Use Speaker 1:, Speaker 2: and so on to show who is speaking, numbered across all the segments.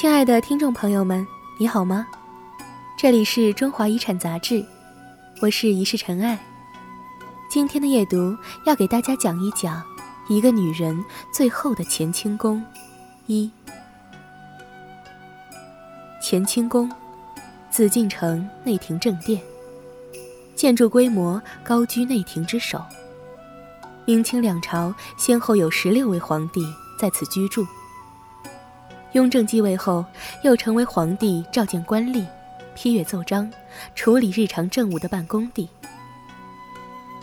Speaker 1: 亲爱的听众朋友们，你好吗？这里是中华遗产杂志，我是一世尘埃。今天的夜读要给大家讲一讲一个女人最后的乾清宫一。乾清宫，紫禁城内廷正殿，建筑规模高居内廷之首。明清两朝先后有十六位皇帝在此居住。雍正继位后，又成为皇帝召见官吏、批阅奏章、处理日常政务的办公地。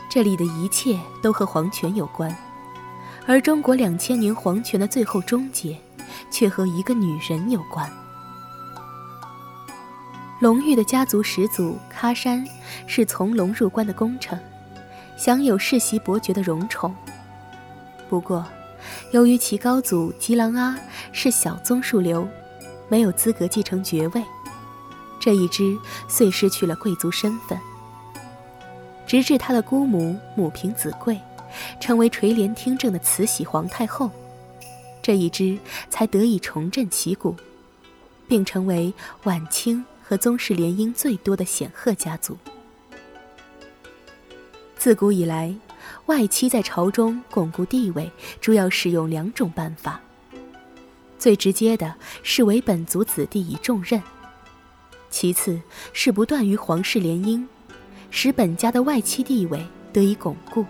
Speaker 1: 这里的一切都和皇权有关，而中国两千年皇权的最后终结，却和一个女人有关。隆裕的家族始祖喀山是从龙入关的功臣，享有世袭伯爵的荣宠。不过，由于其高祖吉郎阿是小宗庶流，没有资格继承爵位，这一支遂失去了贵族身份。直至他的姑母母凭子贵，成为垂帘听政的慈禧皇太后，这一支才得以重振旗鼓，并成为晚清和宗室联姻最多的显赫家族。自古以来。外戚在朝中巩固地位，主要使用两种办法。最直接的是为本族子弟以重任，其次是不断与皇室联姻，使本家的外戚地位得以巩固。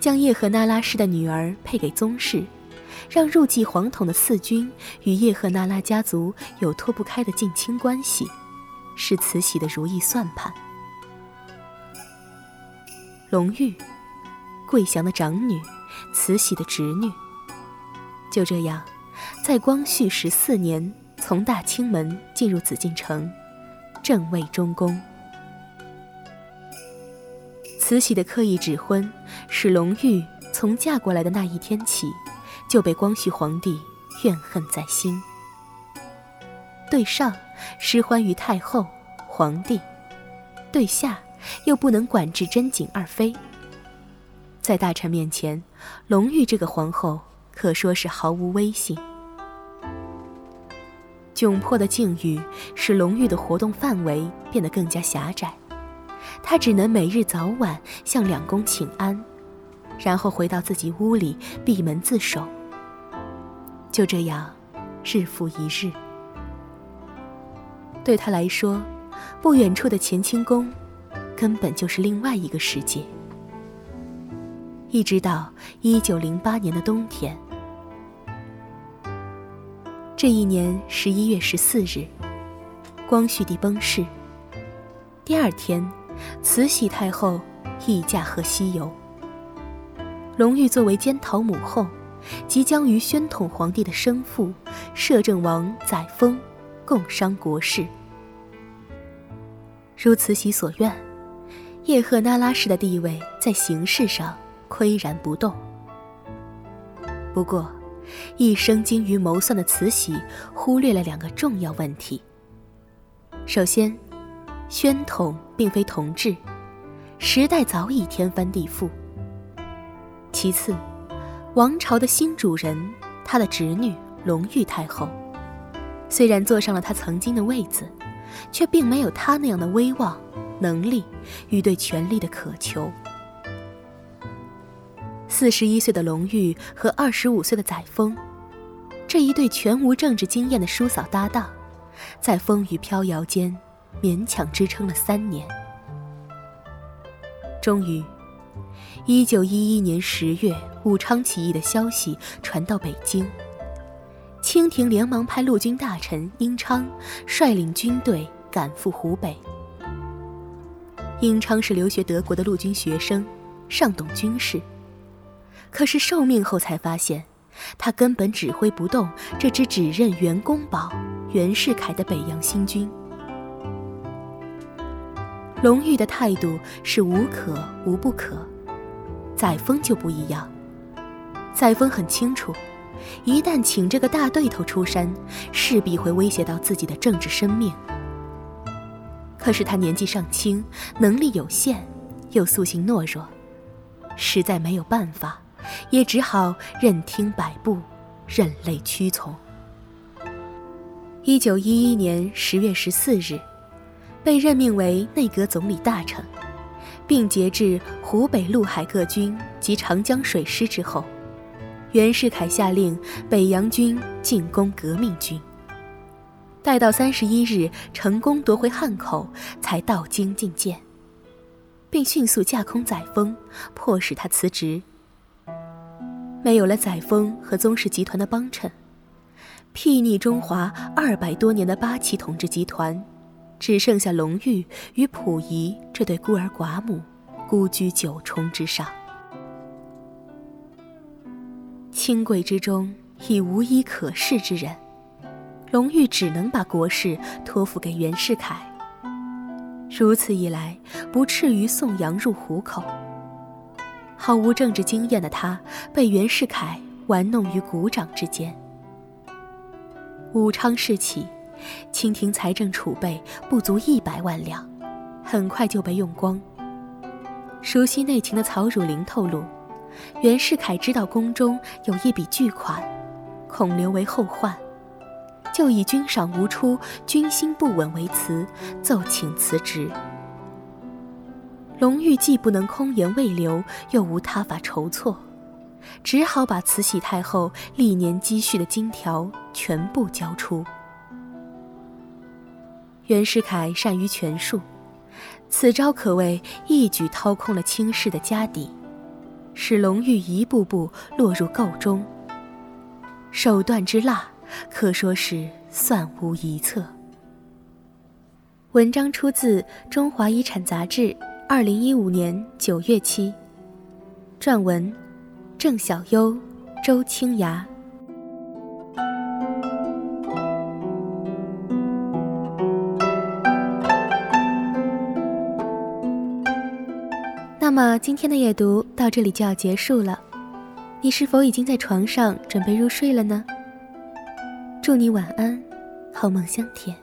Speaker 1: 将叶赫那拉氏的女儿配给宗室，让入继皇统的四君与叶赫那拉家族有脱不开的近亲关系，是慈禧的如意算盘。隆裕，桂祥的长女，慈禧的侄女。就这样，在光绪十四年，从大清门进入紫禁城，正位中宫。慈禧的刻意指婚，使隆裕从嫁过来的那一天起，就被光绪皇帝怨恨在心。对上失欢于太后、皇帝，对下。又不能管制贞景二妃，在大臣面前，隆裕这个皇后可说是毫无威信。窘迫的境遇使隆裕的活动范围变得更加狭窄，他只能每日早晚向两宫请安，然后回到自己屋里闭门自守。就这样，日复一日。对他来说，不远处的乾清宫。根本就是另外一个世界。一直到一九零八年的冬天，这一年十一月十四日，光绪帝崩逝。第二天，慈禧太后亦驾鹤西游。隆裕作为监讨母后，即将与宣统皇帝的生父摄政王载沣共商国事。如慈禧所愿。叶赫那拉氏的地位在形式上岿然不动。不过，一生精于谋算的慈禧忽略了两个重要问题。首先，宣统并非同治，时代早已天翻地覆。其次，王朝的新主人，他的侄女隆裕太后，虽然坐上了他曾经的位子，却并没有他那样的威望。能力与对权力的渴求。四十一岁的隆裕和二十五岁的载沣，这一对全无政治经验的叔嫂搭档，在风雨飘摇间勉强支撑了三年。终于，一九一一年十月，武昌起义的消息传到北京，清廷连忙派陆军大臣英昌率领军队赶赴湖北。英昌是留学德国的陆军学生，尚懂军事。可是受命后才发现，他根本指挥不动这支只认袁公宝、袁世凯的北洋新军。隆裕的态度是无可无不可，载沣就不一样。载沣很清楚，一旦请这个大对头出山，势必会威胁到自己的政治生命。可是他年纪尚轻，能力有限，又素性懦弱，实在没有办法，也只好任听摆布，任泪屈从。一九一一年十月十四日，被任命为内阁总理大臣，并节制湖北、陆海各军及长江水师之后，袁世凯下令北洋军进攻革命军。待到三十一日成功夺回汉口，才到京觐见，并迅速架空载沣，迫使他辞职。没有了载沣和宗室集团的帮衬。睥睨中华二百多年的八旗统治集团，只剩下隆裕与溥仪这对孤儿寡母，孤居九重之上。亲贵之中已无一可恃之人，隆裕只能把国事托付给袁世凯。如此一来，不至于送羊入虎口。毫无政治经验的他，被袁世凯玩弄于股掌之间。武昌事起，清廷财政储备不足一百万两，很快就被用光。熟悉内情的曹汝霖透露，袁世凯知道宫中有一笔巨款，恐留为后患，就以军赏无出、军心不稳为辞，奏请辞职。隆裕既不能空言未留，又无他法筹措。只好把慈禧太后历年积蓄的金条全部交出。袁世凯善于权术，此招可谓一举掏空了清室的家底，使隆裕一步步落入垢中。手段之辣，可说是算无一策。文章出自《中华遗产》杂志，二零一五年九月期，撰文。郑小优、周清雅。那么今天的阅读到这里就要结束了，你是否已经在床上准备入睡了呢？祝你晚安，好梦香甜。